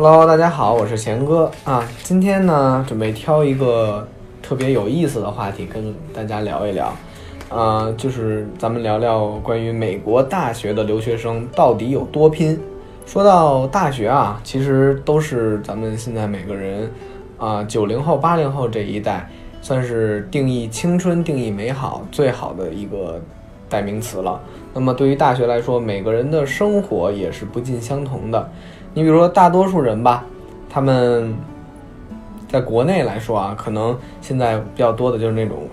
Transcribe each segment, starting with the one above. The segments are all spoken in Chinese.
Hello，大家好，我是贤哥啊。今天呢，准备挑一个特别有意思的话题跟大家聊一聊，啊，就是咱们聊聊关于美国大学的留学生到底有多拼。说到大学啊，其实都是咱们现在每个人啊，九零后、八零后这一代，算是定义青春、定义美好最好的一个代名词了。那么对于大学来说，每个人的生活也是不尽相同的。你比如说，大多数人吧，他们在国内来说啊，可能现在比较多的就是那种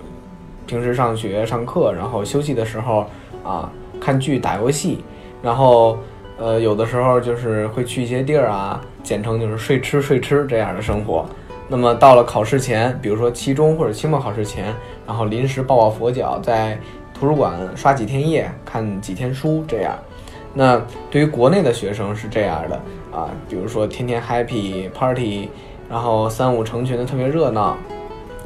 平时上学上课，然后休息的时候啊看剧、打游戏，然后。呃，有的时候就是会去一些地儿啊，简称就是睡吃睡吃这样的生活。那么到了考试前，比如说期中或者期末考试前，然后临时抱抱佛脚，在图书馆刷几天夜，看几天书这样。那对于国内的学生是这样的啊，比如说天天 happy party，然后三五成群的特别热闹。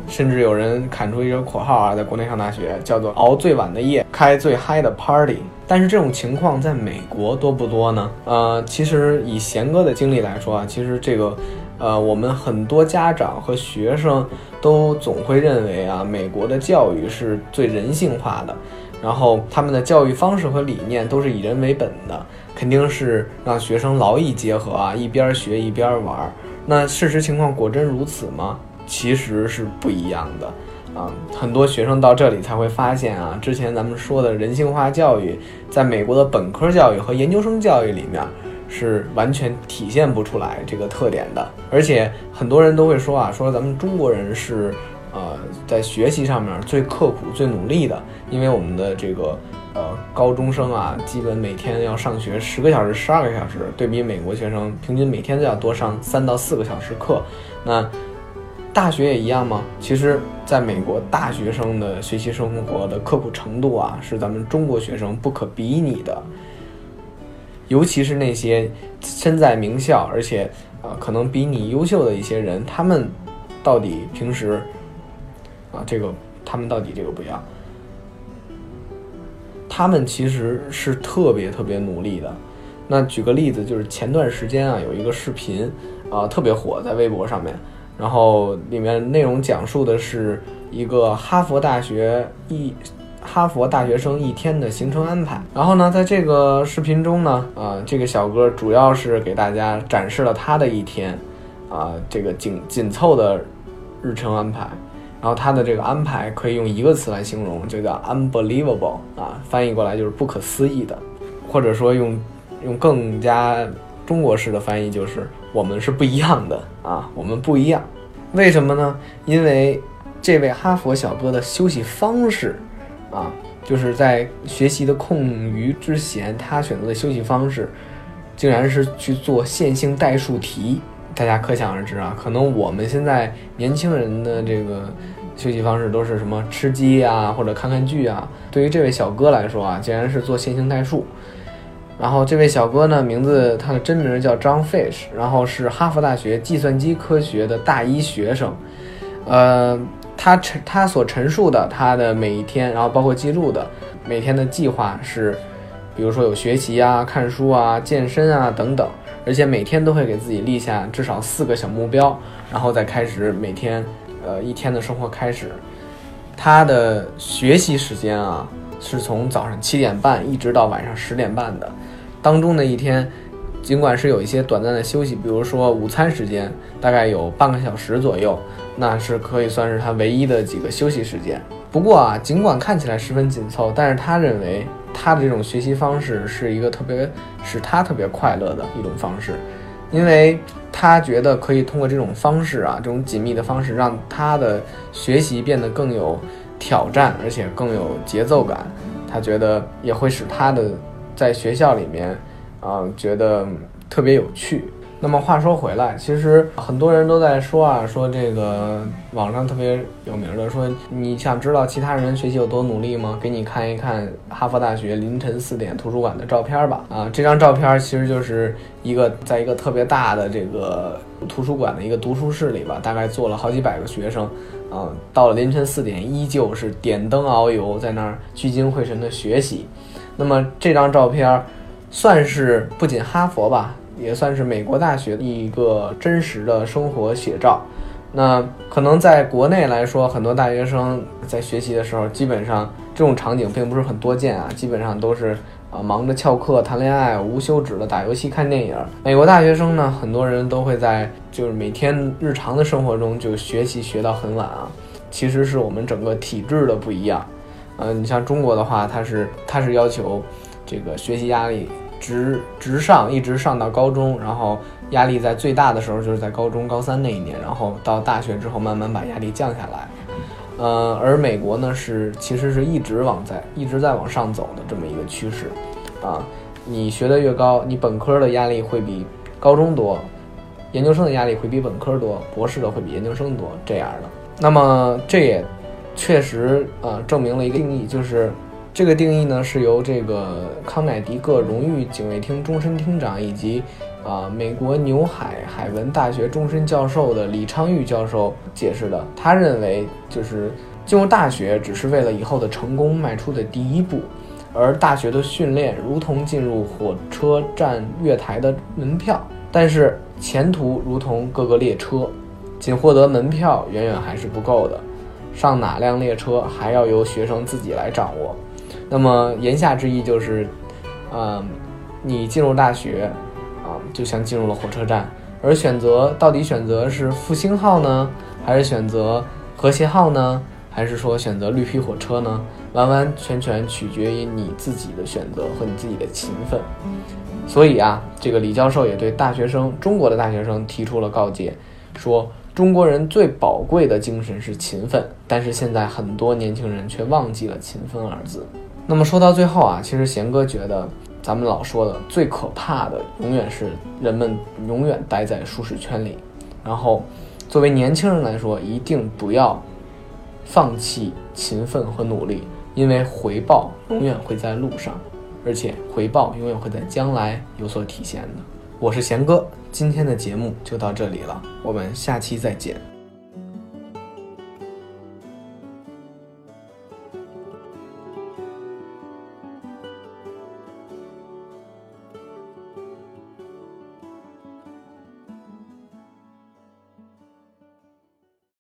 甚至有人喊出一个口号啊，在国内上大学叫做“熬最晚的夜，开最嗨的 party”。但是这种情况在美国多不多呢？呃，其实以贤哥的经历来说啊，其实这个，呃，我们很多家长和学生都总会认为啊，美国的教育是最人性化的，然后他们的教育方式和理念都是以人为本的，肯定是让学生劳逸结合啊，一边学一边玩。那事实情况果真如此吗？其实是不一样的啊！很多学生到这里才会发现啊，之前咱们说的人性化教育，在美国的本科教育和研究生教育里面是完全体现不出来这个特点的。而且很多人都会说啊，说咱们中国人是呃在学习上面最刻苦、最努力的，因为我们的这个呃高中生啊，基本每天要上学十个小时、十二个小时，对比美国学生平均每天都要多上三到四个小时课，那。大学也一样吗？其实，在美国，大学生的学习生活的刻苦程度啊，是咱们中国学生不可比拟的。尤其是那些身在名校，而且啊，可能比你优秀的一些人，他们到底平时啊，这个他们到底这个不要，他们其实是特别特别努力的。那举个例子，就是前段时间啊，有一个视频啊，特别火，在微博上面。然后里面内容讲述的是一个哈佛大学一哈佛大学生一天的行程安排。然后呢，在这个视频中呢，啊，这个小哥主要是给大家展示了他的一天，啊，这个紧紧凑的日程安排。然后他的这个安排可以用一个词来形容，就叫 unbelievable 啊，翻译过来就是不可思议的，或者说用用更加中国式的翻译就是。我们是不一样的啊，我们不一样，为什么呢？因为这位哈佛小哥的休息方式啊，就是在学习的空余之前，他选择的休息方式，竟然是去做线性代数题。大家可想而知啊，可能我们现在年轻人的这个休息方式都是什么吃鸡啊，或者看看剧啊。对于这位小哥来说啊，竟然是做线性代数。然后这位小哥呢，名字他的真名叫张 Fish，然后是哈佛大学计算机科学的大一学生。呃，他陈他所陈述的他的每一天，然后包括记录的每天的计划是，比如说有学习啊、看书啊、健身啊等等，而且每天都会给自己立下至少四个小目标，然后再开始每天呃一天的生活开始。他的学习时间啊，是从早上七点半一直到晚上十点半的。当中的一天，尽管是有一些短暂的休息，比如说午餐时间，大概有半个小时左右，那是可以算是他唯一的几个休息时间。不过啊，尽管看起来十分紧凑，但是他认为他的这种学习方式是一个特别使他特别快乐的一种方式，因为他觉得可以通过这种方式啊，这种紧密的方式，让他的学习变得更有挑战，而且更有节奏感。他觉得也会使他的。在学校里面，啊，觉得特别有趣。那么话说回来，其实很多人都在说啊，说这个网上特别有名的，说你想知道其他人学习有多努力吗？给你看一看哈佛大学凌晨四点图书馆的照片吧。啊，这张照片其实就是一个在一个特别大的这个图书馆的一个读书室里吧，大概坐了好几百个学生，啊，到了凌晨四点，依旧是点灯熬油，在那儿聚精会神的学习。那么这张照片，算是不仅哈佛吧，也算是美国大学一个真实的生活写照。那可能在国内来说，很多大学生在学习的时候，基本上这种场景并不是很多见啊，基本上都是啊忙着翘课、谈恋爱、无休止的打游戏、看电影。美国大学生呢，很多人都会在就是每天日常的生活中就学习学到很晚啊。其实是我们整个体制的不一样。嗯，你像中国的话，它是它是要求这个学习压力直直上，一直上到高中，然后。压力在最大的时候就是在高中高三那一年，然后到大学之后慢慢把压力降下来。呃，而美国呢是其实是一直往在一直在往上走的这么一个趋势。啊，你学的越高，你本科的压力会比高中多，研究生的压力会比本科多，博士的会比研究生多这样的。那么这也确实呃证明了一个定义，就是这个定义呢是由这个康乃狄克荣誉警卫厅终身厅长以及。啊，美国纽海海文大学终身教授的李昌钰教授解释的，他认为就是进入大学只是为了以后的成功迈出的第一步，而大学的训练如同进入火车站月台的门票，但是前途如同各个列车，仅获得门票远远还是不够的，上哪辆列车还要由学生自己来掌握。那么言下之意就是，嗯，你进入大学。啊就像进入了火车站，而选择到底选择是复兴号呢，还是选择和谐号呢，还是说选择绿皮火车呢？完完全全取决于你自己的选择和你自己的勤奋。所以啊，这个李教授也对大学生，中国的大学生提出了告诫，说中国人最宝贵的精神是勤奋，但是现在很多年轻人却忘记了“勤奋”二字。那么说到最后啊，其实贤哥觉得。咱们老说的最可怕的，永远是人们永远待在舒适圈里。然后，作为年轻人来说，一定不要放弃勤奋和努力，因为回报永远会在路上，而且回报永远会在将来有所体现的。我是贤哥，今天的节目就到这里了，我们下期再见。